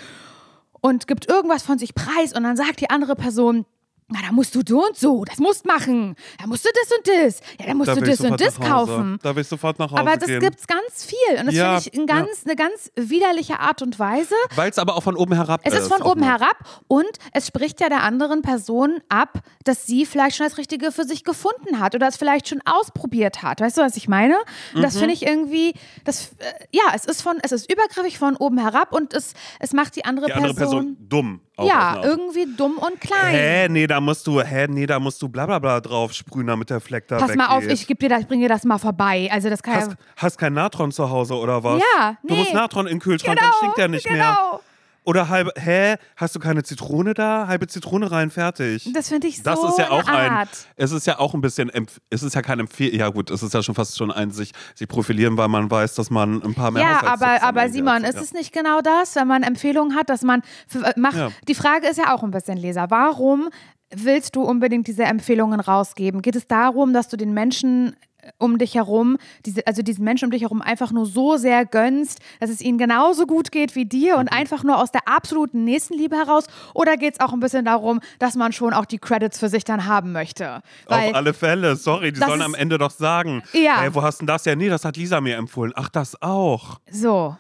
und gibt irgendwas von sich preis und dann sagt die andere Person, na, da musst du so und so, das musst machen. Da musst du das und das. Ja, da musst Da du das und das kaufen. Da will ich sofort nach Hause Aber das gehen. gibt's ganz viel. Und das Ja, finde ich ein ganz, eine ganz widerliche Art und Weise. Weil es aber auch von oben herab Es ist von oben noch. herab und es spricht ja der anderen Person ab, dass sie vielleicht schon das Richtige für sich gefunden hat oder es vielleicht schon ausprobiert hat. Weißt du, was ich meine? Und Mhm. das finde ich irgendwie, das, äh, ja, es ist von, es ist übergriffig von oben herab und es, es macht die andere, Die andere Person dumm. auch ja, irgendwie dumm und klein. Hä, nee, da musst du, hä, nee, da musst du bla bla bla drauf sprühen, damit der Fleck da Pass mal auf, weggeht. ich geb dir das, bring dir das mal vorbei. Also das kann Hast, ja. hast kein Natron zu Hause oder was? Ja, Du nee. musst Natron in den Kühlschrank, Genau, dann stinkt der nicht mehr. genau. Oder halbe, hä, hast du keine Zitrone da? Halbe Zitrone rein, fertig. Das finde ich so Das ist ja auch ein, es ist ja auch ein bisschen, es ist ja kein Empfehl, ja gut, es ist ja schon fast schon ein sich, sich profilieren, weil man weiß, dass man ein paar mehr Ja, aber, aber Simon, hat. ist Ja. es nicht genau das, wenn man Empfehlungen hat, dass man für, äh, macht? Ja. Die Frage ist ja auch ein bisschen Leser. Warum willst du unbedingt diese Empfehlungen rausgeben? Geht es darum, dass du den Menschen um dich herum, diese, also diesen Menschen um dich herum einfach nur so sehr gönnst, dass es ihnen genauso gut geht wie dir und einfach nur aus der absoluten Nächstenliebe heraus? Oder geht es auch ein bisschen darum, dass man schon auch die Credits für sich dann haben möchte? Weil Auf alle Fälle, sorry, die sollen ist- am Ende doch sagen, Ja. hey, wo hast denn das? Ja, nee, das hat Lisa mir empfohlen. Ach, das auch. So.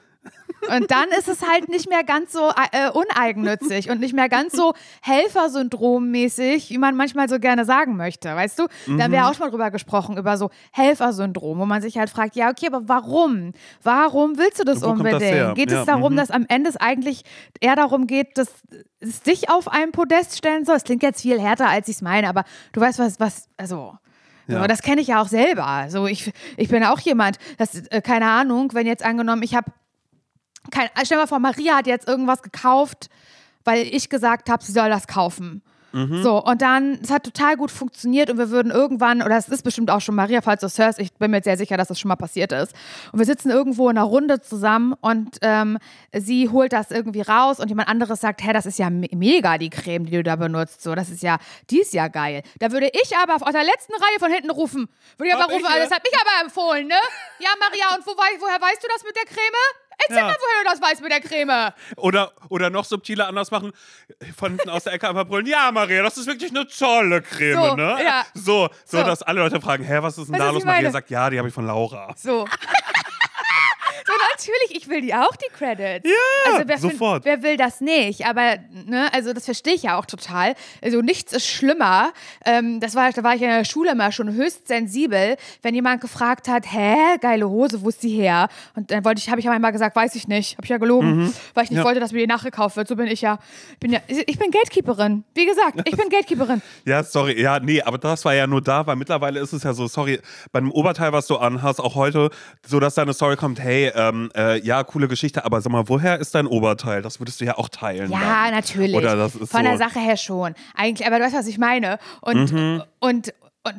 Und dann ist es halt nicht mehr ganz so äh, uneigennützig und nicht mehr ganz so Helfersyndrom-mäßig, wie man manchmal so gerne sagen möchte, weißt du? Da haben wir auch schon mal drüber gesprochen, über so Helfersyndrom, wo man sich halt fragt, ja, okay, aber warum? Warum willst du das Wo das unbedingt? her? Geht Ja, es darum, mhm. dass am Ende es eigentlich eher darum geht, dass es dich auf ein Podest stellen soll? Es klingt jetzt viel härter, als ich es meine, aber du weißt, was, was, also. Ja. So, das kenne ich ja auch selber. Also ich, ich bin auch jemand, das, äh, keine Ahnung, wenn jetzt angenommen, ich habe kein, stell dir mal vor, Maria hat jetzt irgendwas gekauft, weil ich gesagt habe, sie soll das kaufen. So, und dann, es hat total gut funktioniert und wir würden irgendwann, oder es ist bestimmt auch schon Maria, falls du es hörst, ich bin mir sehr sicher, dass das schon mal passiert ist. Und wir sitzen irgendwo in einer Runde zusammen und ähm, sie holt das irgendwie raus und jemand anderes sagt, hä, das ist ja me mega, die Creme, die du da benutzt. So, das ist ja, die ist ja geil. Da würde ich aber aus der letzten Reihe von hinten rufen. Würde ich aber Hab ich rufen, hier. das hat mich aber empfohlen, ne? Ja, Maria, und wo, woher weißt du das mit der Creme? Erzähl Ja. mal, woher du das weißt mit der Creme. Oder, oder noch subtiler anders machen, von hinten aus der Ecke einfach brüllen, ja, Maria, das ist wirklich eine tolle Creme, So, ne? ja. So, so, So. dass alle Leute fragen, hä, was ist denn Weißt da was los? Maria sagt, ja, die habe ich von Laura. So. Natürlich, ich will die auch, die Credits. Ja, also wer, sofort. wer will das nicht? Aber, ne, also das verstehe ich ja auch total. Also nichts ist schlimmer. Ähm, das war, da war ich in der Schule immer schon höchst sensibel, wenn jemand gefragt hat, hä, geile Hose, wo ist die her? Und dann wollte ich, habe ich manchmal gesagt, weiß ich nicht. Habe ich ja gelogen, weil ich nicht Mhm. Ja. wollte, dass mir die nachgekauft wird. So bin ich ja. Ich bin ja, ich bin Gatekeeperin. Wie gesagt, ich bin Gatekeeperin. Ja, sorry, ja, nee, aber das war ja nur da, weil mittlerweile ist es ja so, sorry, bei dem Oberteil, was du anhast, auch heute, so dass deine Story kommt, hey, ähm, äh, ja, coole Geschichte, aber sag mal, woher ist dein Oberteil? Das würdest du ja auch teilen. Ja, dann. natürlich. Oder das ist Von so. der Sache her schon. Eigentlich, aber du weißt, was ich meine. Und, und, und,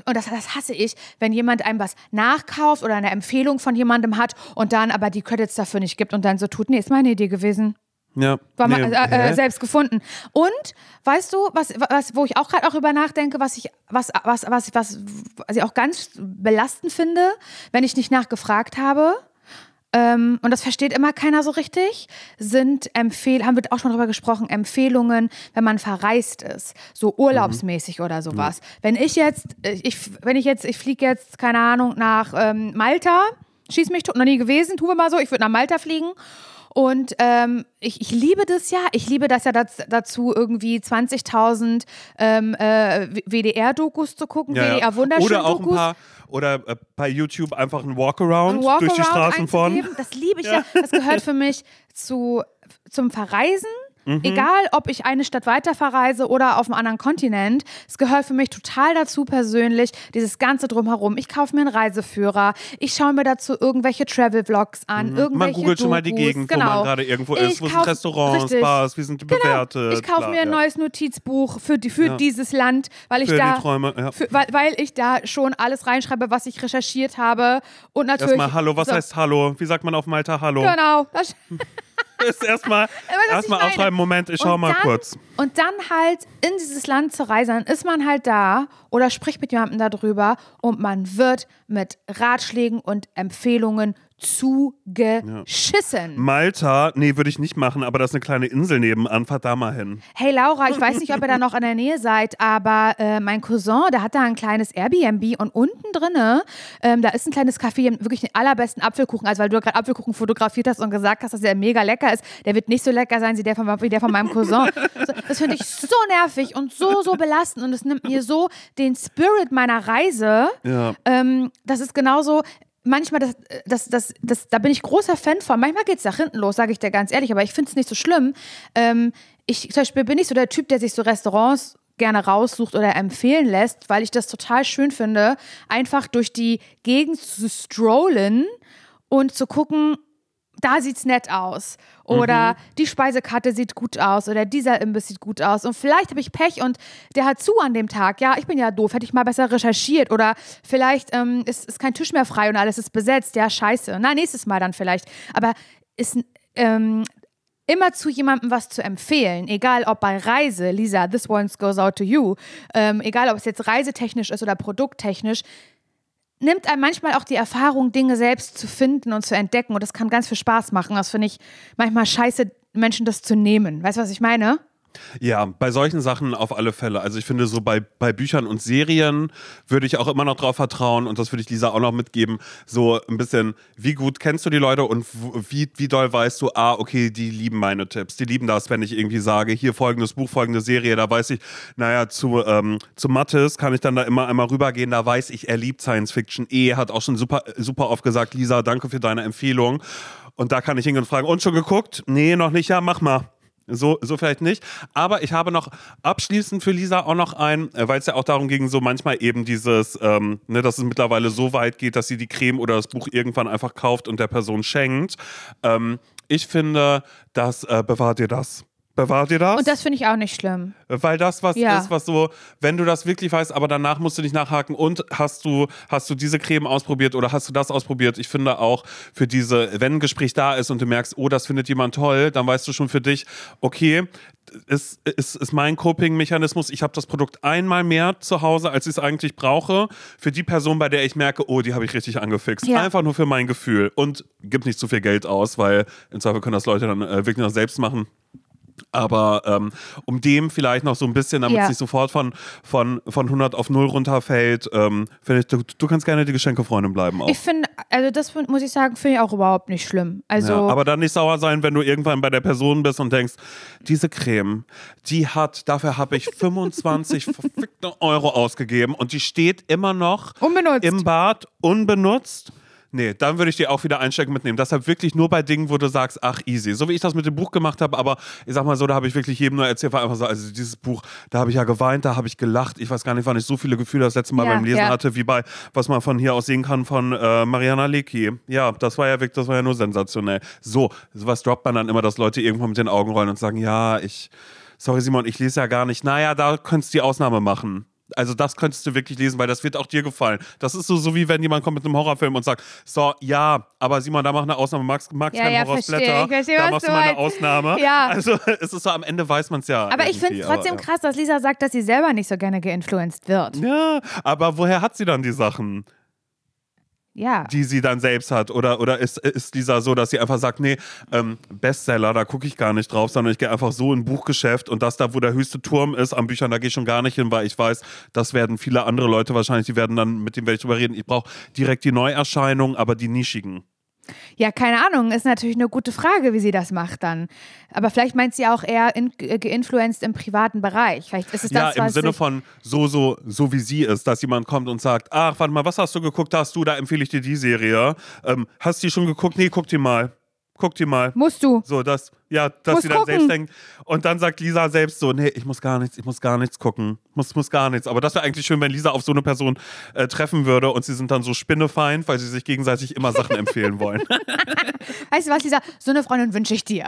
und das, das hasse ich, wenn jemand einem was nachkauft oder eine Empfehlung von jemandem hat und dann aber die Credits dafür nicht gibt und dann so tut, nee, ist meine Idee gewesen. Ja. War nee, mal, äh, äh, selbst gefunden. Und weißt du, was, was, wo ich auch gerade auch über nachdenke, was ich, was, was, was, was, was ich auch ganz belastend finde, wenn ich nicht nachgefragt habe. Ähm, und das versteht immer keiner so richtig, sind Empfehl haben wir auch schon drüber gesprochen, Empfehlungen, wenn man verreist ist, so urlaubsmäßig oder sowas. Wenn ich jetzt, äh, ich, wenn ich jetzt, ich fliege jetzt, keine Ahnung, nach ähm, Malta, schieß mich tot, noch nie gewesen, tun wir mal so, ich würde nach Malta fliegen. Und ähm, ich, ich liebe das ja. Ich liebe das ja daz- dazu, irgendwie 20.000 ähm, äh, WDR-Dokus zu gucken, Ja, ja. WDR-Wunderschön-Dokus. Oder auch ein paar, oder äh, bei YouTube einfach ein Walkaround ein Walkaround durch die Straßen einzugeben. Das liebe ich ja. Das gehört für mich zu, zum Verreisen. Mhm. Egal, ob ich eine Stadt weiter verreise oder auf einem anderen Kontinent, es gehört für mich total dazu persönlich, dieses Ganze drumherum. Ich kaufe mir einen Reiseführer, ich schaue mir dazu irgendwelche Travel-Vlogs an, irgendwelche Mhm. Man googelt schon mal die Dokus, Gegend, genau. wo man gerade irgendwo ist. Ich Wo sind Restaurants, richtig. Bars, wie sind die Genau. bewertet? Ich kaufe mir ein ja. neues Notizbuch für, die, für dieses Land, weil ich Für da Träume, ja. für, weil, weil ich da schon alles reinschreibe, was ich recherchiert habe und natürlich Erstmal Hallo, was so, heißt Hallo? Wie sagt man auf Malta Hallo? Genau, das, Ist erstmal meine. aufschreiben, Moment, ich schau Und mal dann, kurz. Und dann halt in dieses Land zu reisen, dann ist man halt da oder spricht mit jemandem darüber und man wird mit Ratschlägen und Empfehlungen zugeschissen. Malta, nee, würde ich nicht machen, aber das ist eine kleine Insel nebenan, fahrt da mal hin. Hey Laura, ich weiß nicht, ob ihr da noch in der Nähe seid, aber äh, mein Cousin, der hat da ein kleines Airbnb und unten drinne, ähm, da ist ein kleines Café, wirklich den allerbesten Apfelkuchen, also weil du gerade Apfelkuchen fotografiert hast und gesagt hast, dass der mega lecker ist. Der wird nicht so lecker sein wie der von, wie der von meinem Cousin. Das finde ich so nervig und so, so belastend und es nimmt mir so den Spirit meiner Reise. Ja. Ähm, das ist genauso. Manchmal, das, das, das, das, da bin ich großer Fan von. Manchmal geht es nach hinten los, sage ich dir ganz ehrlich, aber ich finde es nicht so schlimm. Ähm, ich zum Beispiel bin ich so der Typ, der sich so Restaurants gerne raussucht oder empfehlen lässt, weil ich das total schön finde, einfach durch die Gegend zu strollen und zu gucken, da sieht's nett aus. Oder die Speisekarte sieht gut aus. Oder dieser Imbiss sieht gut aus. Und vielleicht habe ich Pech und der hat zu an dem Tag. Ja, ich bin ja doof. Hätte ich mal besser recherchiert. Oder vielleicht ähm, ist, ist kein Tisch mehr frei und alles ist besetzt. Ja, scheiße. Na, nächstes Mal dann vielleicht. Aber ist ähm, immer zu jemandem was zu empfehlen, egal ob bei Reise, Lisa, this one goes out to you, ähm, egal ob es jetzt reisetechnisch ist oder produkttechnisch, nimmt einem manchmal auch die Erfahrung, Dinge selbst zu finden und zu entdecken. Und das kann ganz viel Spaß machen. Das finde ich manchmal scheiße, Menschen das zu nehmen. Weißt du, was ich meine? Ja, bei solchen Sachen auf alle Fälle. Also ich finde, so bei, bei Büchern und Serien würde ich auch immer noch drauf vertrauen und das würde ich Lisa auch noch mitgeben. So ein bisschen, wie gut kennst du die Leute und wie, wie doll weißt du, ah, okay, die lieben meine Tipps. Die lieben das, wenn ich irgendwie sage, hier folgendes Buch, folgende Serie, da weiß ich, naja, zu, ähm, zu Mattes kann ich dann da immer einmal rübergehen, da weiß ich, er liebt Science Fiction. E hat auch schon super, super oft gesagt, Lisa, danke für deine Empfehlung. Und da kann ich hingehen und fragen, und schon geguckt? Nee, noch nicht, ja, mach mal. So, so vielleicht nicht. Aber ich habe noch abschließend für Lisa auch noch ein, äh, weil es ja auch darum ging, so manchmal eben dieses, ähm, ne, dass es mittlerweile so weit geht, dass sie die Creme oder das Buch irgendwann einfach kauft und der Person schenkt. Ähm, ich finde, das äh, bewahrt ihr das. Bewahrt ihr das? Und das finde ich auch nicht schlimm. Weil das was Ja. ist, was so, wenn du das wirklich weißt, aber danach musst du nicht nachhaken und hast du, hast du diese Creme ausprobiert oder hast du das ausprobiert? Ich finde auch für diese, wenn ein Gespräch da ist und du merkst, oh, das findet jemand toll, dann weißt du schon für dich, okay, ist, ist, ist mein Coping-Mechanismus, ich habe das Produkt einmal mehr zu Hause, als ich es eigentlich brauche, für die Person, bei der ich merke, oh, die habe ich richtig angefixt. Ja. Einfach nur für mein Gefühl und gib nicht zu viel Geld aus, weil im Zweifel können das Leute dann äh, wirklich noch selbst machen. Aber ähm, um dem vielleicht noch so ein bisschen, damit es Ja. nicht sofort von, von, von 100 auf 0 runterfällt, ähm, finde ich, du, du kannst gerne die Geschenkefreundin bleiben auch. Ich finde, also das muss ich sagen, finde ich auch überhaupt nicht schlimm. Also, ja, aber dann nicht sauer sein, wenn du irgendwann bei der Person bist und denkst, diese Creme, die hat, dafür habe ich 25 verfickte Euro ausgegeben und die steht immer noch Unbenutzt. im Bad unbenutzt. Nee, dann würde ich die auch wieder einstecken mitnehmen. Deshalb wirklich nur bei Dingen, wo du sagst, ach easy. So wie ich das mit dem Buch gemacht habe, aber ich sag mal so, da habe ich wirklich jedem nur erzählt, war einfach so, also dieses Buch, da habe ich ja geweint, da habe ich gelacht. Ich weiß gar nicht, wann ich so viele Gefühle das letzte Mal Ja, beim Lesen ja. hatte, wie bei, was man von hier aus sehen kann, von äh, Mariana Lecki. Ja, das war ja wirklich, das war ja nur sensationell. So, sowas droppt man dann immer, dass Leute irgendwann mit den Augen rollen und sagen, ja, ich, sorry Simon, ich lese ja gar nicht. Naja, da könntest du die Ausnahme machen. Also das könntest du wirklich lesen, weil das wird auch dir gefallen. Das ist so, so wie wenn jemand kommt mit einem Horrorfilm und sagt, so, ja, aber Simon, da mach eine Ausnahme, magst, magst Ja, keinen ja, verstehe, da machst du mal eine. Ausnahme. Ja. Also es ist so, am Ende weiß man es ja. aber ich finde es trotzdem aber, krass, dass Lisa sagt, dass sie selber nicht so gerne geinfluenced wird. ja. ja, aber woher hat sie dann die Sachen? Ja. die sie dann selbst hat? Oder, oder ist, ist Lisa so, dass sie einfach sagt, nee, ähm, Bestseller, da gucke ich gar nicht drauf, sondern ich gehe einfach so in ein Buchgeschäft und das da, wo der höchste Turm ist an Büchern, da gehe ich schon gar nicht hin, weil ich weiß, das werden viele andere Leute wahrscheinlich, die werden dann, mit dem werde ich drüber reden. Ich brauche direkt die Neuerscheinungen, aber die nischigen. Ja, keine Ahnung, ist natürlich eine gute Frage, wie sie das macht dann. Aber vielleicht meint sie auch eher in, äh, geinfluenced im privaten Bereich. Vielleicht ist es Ja, das, im was Sinne von so, so, so wie sie ist, dass jemand kommt und sagt, ach, warte mal, was hast du geguckt? Hast du, da empfehle ich dir die Serie. Ähm, hast du die schon geguckt? Nee, guck die mal. Guck die mal. Musst du. So, dass, ja, dass Muss sie dann gucken. selbst denkt. Und dann sagt Lisa selbst so, nee, ich muss gar nichts, ich muss gar nichts gucken. Muss, muss gar nichts. Aber das wäre eigentlich schön, wenn Lisa auf so eine Person äh, treffen würde und sie sind dann so spinnefeind, weil sie sich gegenseitig immer Sachen empfehlen wollen. Weißt du was, Lisa? So eine Freundin wünsche ich dir.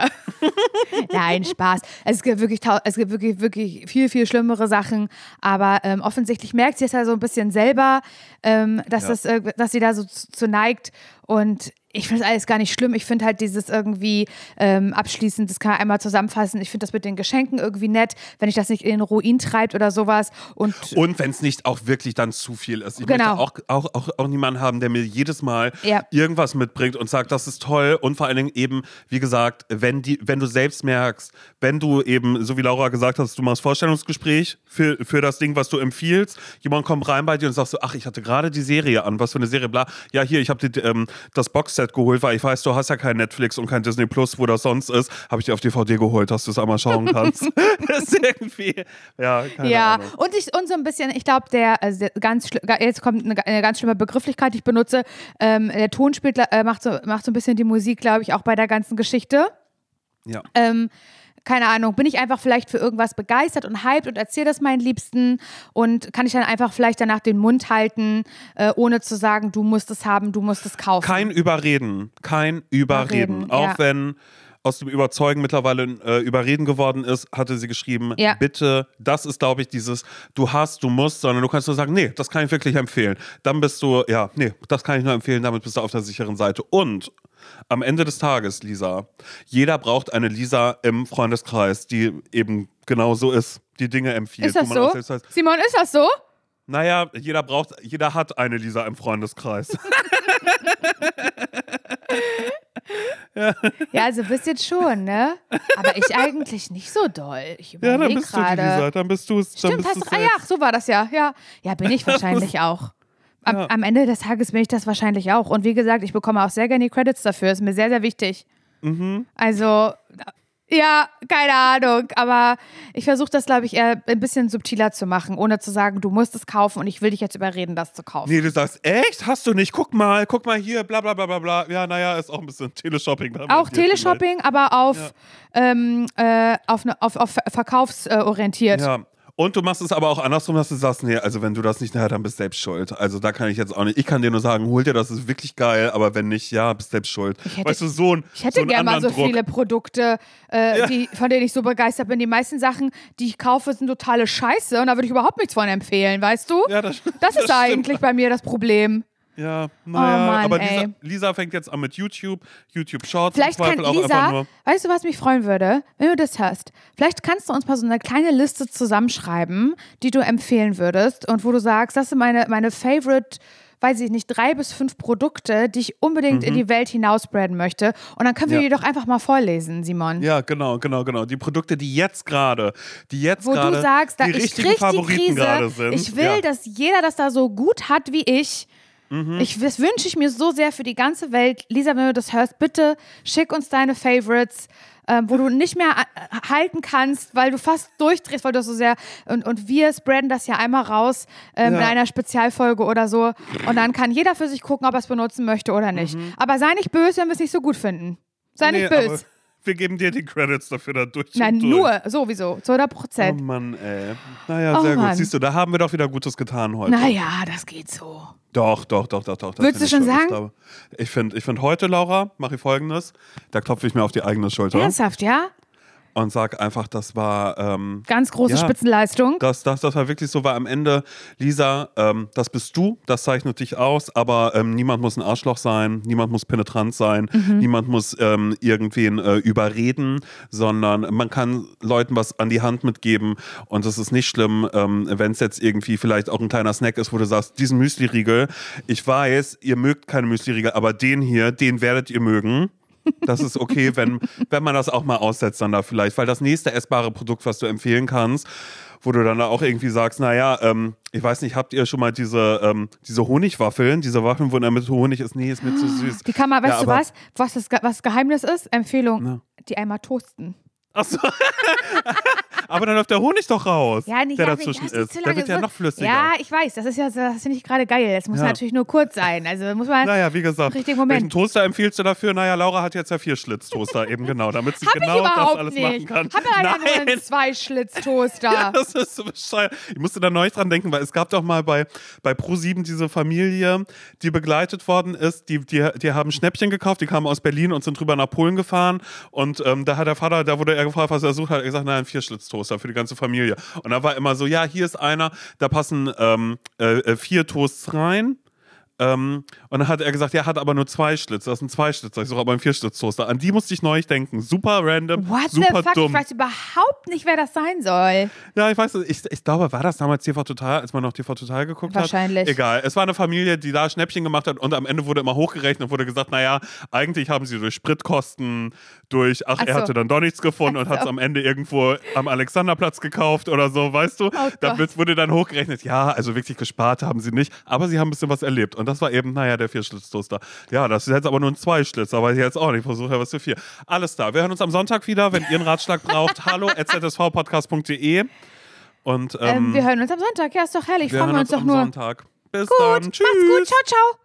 Nein, Spaß. Es gibt wirklich, es gibt wirklich, wirklich viel, viel schlimmere Sachen. Aber ähm, offensichtlich merkt sie es ja so ein bisschen selber, ähm, dass, Ja. das, äh, dass sie da so zu, zu neigt. Und ich finde das alles gar nicht schlimm. Ich finde halt dieses irgendwie ähm, abschließend, das kann man einmal zusammenfassen. Ich finde das mit den Geschenken irgendwie nett, wenn ich das nicht in den Ruin treibt oder sowas. Und Und wenn es nicht auch wirklich dann zu viel ist. Ich Genau. möchte auch, auch, auch, auch niemanden haben, der mir jedes Mal Ja. irgendwas mitbringt und sagt, das ist toll. Und vor allen Dingen eben, wie gesagt, wenn, die, wenn du selbst merkst, wenn du eben, so wie Laura gesagt hast, du machst Vorstellungsgespräch für, für das Ding, was du empfiehlst, jemand kommt rein bei dir und sagt so, ach, ich hatte gerade die Serie an, was für eine Serie, bla. Ja, hier, ich habe ähm, das Boxset geholt, weil ich weiß, du hast ja kein Netflix und kein Disney Plus, wo das sonst ist. Habe ich dir auf DVD geholt, dass du es einmal schauen kannst. das ist irgendwie, ja, keine Ja, Ahnung. und ich und so ein bisschen, ich glaube, der, also der ganz jetzt kommt eine, eine ganz schlimme Begrifflichkeit, die ich benutze. Ähm, der Tonspieler äh, macht, so, macht so ein bisschen die Musik, glaube ich, auch bei der ganzen Geschichte. Ja. Ähm, keine Ahnung, bin ich einfach vielleicht für irgendwas begeistert und hyped und erzähle das meinen Liebsten und kann ich dann einfach vielleicht danach den Mund halten, äh, ohne zu sagen, du musst es haben, du musst es kaufen. Kein Überreden. Kein Überreden. Überreden, Auch ja. wenn aus dem Überzeugen mittlerweile äh, Überreden geworden ist, hatte sie geschrieben, Ja. bitte, das ist, glaube ich, dieses, du hast, du musst, sondern du kannst nur sagen, nee, das kann ich wirklich empfehlen. Dann bist du, ja, nee, das kann ich nur empfehlen, damit bist du auf der sicheren Seite. Und am Ende des Tages, Lisa, jeder braucht eine Lisa im Freundeskreis, die eben genau so ist, die Dinge empfiehlt. ist das so? Simon, ist das so? Naja, jeder braucht, jeder hat eine Lisa im Freundeskreis. Ja, also bist jetzt schon, ne? Aber ich eigentlich nicht so doll. Ich ja, dann bist du die Lisa, dann bist du es. Stimmt, hast du, ah ja, so war das ja. Ja, ja bin ich wahrscheinlich auch. Am, Ja. am Ende des Tages bin ich das wahrscheinlich auch. Und wie gesagt, ich bekomme auch sehr gerne die Credits dafür. Ist mir sehr, sehr wichtig. Mhm. Also, ja, keine Ahnung. Aber ich versuche das, glaube ich, eher ein bisschen subtiler zu machen, ohne zu sagen, du musst es kaufen und ich will dich jetzt überreden, das zu kaufen. Nee, du sagst, echt? Hast du nicht? Guck mal, guck mal hier, bla bla bla bla bla. Ja, naja, ist auch ein bisschen Teleshopping. Auch dir vielleicht. Teleshopping, aber auf, ähm, äh, auf, ne, auf, auf verkaufsorientiert. Ja. Und du machst es aber auch andersrum, dass du sagst, nee, also wenn du das nicht, naja, dann bist du selbst schuld. Also da kann ich jetzt auch nicht. Ich kann dir nur sagen, hol dir das, ist wirklich geil, aber wenn nicht, ja, bist selbst schuld. hätte- weißt du, so ein Ich hätte so gerne mal so Druck. viele Produkte, äh, Ja. die, von denen ich so begeistert bin. Die meisten Sachen, die ich kaufe, sind totale Scheiße und da würde ich überhaupt nichts von empfehlen, weißt du? Ja, das, das ist stimmt. eigentlich bei mir das Problem. Ja, naja, Oh Mann, aber Lisa. Lisa fängt jetzt an mit YouTube, YouTube Shorts Vielleicht kann Zweifel auch einfach Lisa, nur. weißt du, was mich freuen würde, wenn du das hörst? Vielleicht kannst du uns mal so eine kleine Liste zusammenschreiben, die du empfehlen würdest und wo du sagst, das sind meine, meine Favorite, weiß ich nicht, drei bis fünf Produkte, die ich unbedingt in die Welt hinausbreaden möchte. Und dann können wir Mhm. Ja. die doch einfach mal vorlesen, Simon. Ja, genau, genau, genau. Die Produkte, die jetzt gerade, die jetzt wo gerade du sagst, da ich krieg die Krise. sind. Ich will, ja. dass jeder das da so gut hat wie ich. Mhm. Ich, das wünsche ich mir so sehr für die ganze Welt. Lisa, wenn du das hörst, bitte schick uns deine Favorites, ähm, wo du nicht mehr äh, halten kannst, weil du fast durchdrehst, weil du so sehr. Und, und wir spreaden das ja einmal raus ähm, Ja. in einer Spezialfolge oder so. Und dann kann jeder für sich gucken, ob er es benutzen möchte oder nicht. Aber sei nicht böse, wenn wir es nicht so gut finden. Sei Mhm. Nee, nicht böse. Wir geben dir die Credits dafür da durch. Nein, durch. nur, sowieso, zu 100% Oh Prozent. Mann, ey. Naja, Oh sehr gut. Mann. Siehst du, da haben wir doch wieder Gutes getan heute. naja, das geht so. Doch, doch, doch, doch, doch. Würdest du schon sagen? ich finde ich find heute, Laura, mache ich folgendes. Da klopfe ich mir auf die eigene Schulter Ernsthaft, ja? Und sage einfach, das war. Ähm, Ganz große Ja. Spitzenleistung. das, das, das war wirklich so, weil am Ende, Lisa, ähm, das bist du, das zeichnet dich aus, aber ähm, niemand muss ein Arschloch sein, niemand muss penetrant sein, Mhm. niemand muss ähm, irgendwen äh, überreden, sondern man kann Leuten was an die Hand mitgeben und es ist nicht schlimm, ähm, wenn es jetzt irgendwie vielleicht auch ein kleiner Snack ist, wo du sagst, diesen Müsli-Riegel, ich weiß, ihr mögt keine Müsli-Riegel, aber den hier, den werdet ihr mögen. Das ist okay, wenn, wenn man das auch mal aussetzt dann da vielleicht, weil das nächste essbare Produkt, was du empfehlen kannst, wo du dann da auch irgendwie sagst, naja, ähm, ich weiß nicht, habt ihr schon mal diese, ähm, diese Honigwaffeln, diese Waffeln, wo der Mitte Honig ist? Nee, ist mir zu süß. Die kann man, weißt Ja, du was? Was das was Geheimnis ist? Empfehlung. Na. Die einmal toasten. Achso. Aber dann läuft der Honig doch raus, Ja, nicht der ja, dazwischen nicht ist. zu Der wird ja noch flüssiger. Ja, ich weiß. Das ist ja, das finde ich gerade geil. Das muss Ja. natürlich nur kurz sein. Also muss man. Naja, wie gesagt, Richtigen Moment. welchen Toaster empfiehlst du dafür? Naja, Laura hat jetzt ja vier Schlitztoaster eben genau, damit sie Hab genau das alles nicht. machen kann. Hab ja nur Nein, einen Zwei-Schlitz-Toaster. Ja, das ist so bescheuert. Ich musste da neulich dran denken, weil es gab doch mal bei, bei Pro7 diese Familie, die begleitet worden ist. Die, die, die haben Schnäppchen gekauft, die kamen aus Berlin und sind drüber nach Polen gefahren. Und ähm, da hat der Vater, da wurde er gefragt, was er sucht, hat er gesagt, nein, ein Vierschlitztoaster für die ganze Familie. Und da war immer so, ja, hier ist einer, da passen ähm, äh, äh, vier Toasts rein. Ähm, und dann hat er gesagt, ja, hat aber nur zwei Schlitze. Das sind zwei Schlitze. Ich suche aber einen Vierschlitztoaster. An die musste ich neulich denken. Super random, What super the fuck? dumm. Ich weiß überhaupt nicht, wer das sein soll. Ja, ich weiß, ich, ich glaube, war das damals TV Total, als man noch TV Total geguckt Wahrscheinlich. hat? Egal. Es war eine Familie, die da Schnäppchen gemacht hat und am Ende wurde immer hochgerechnet und wurde gesagt, naja, eigentlich haben sie durch Spritkosten, durch, ach, Ach er so. hatte dann doch nichts gefunden und Ach hat es so. am Ende irgendwo am Alexanderplatz gekauft oder so, weißt du? da Oh wird, wurde dann hochgerechnet, ja, also wirklich gespart haben sie nicht, aber sie haben ein bisschen was erlebt und das war eben, naja, der Vierschlitztoaster. Ja, das ist jetzt aber nur ein Zweischlitz, aber ich jetzt auch nicht, ich versuche ja was für vier. Alles da. Wir hören uns am Sonntag wieder, wenn ihr einen Ratschlag braucht. Hallo, zsvpodcast.de und ähm, Ähm, wir hören uns am Sonntag. Ja, ist doch herrlich. wir Freuen hören wir uns uns doch am nur. Sonntag. Bis Gut, dann. macht's Tschüss. gut. Ciao, ciao.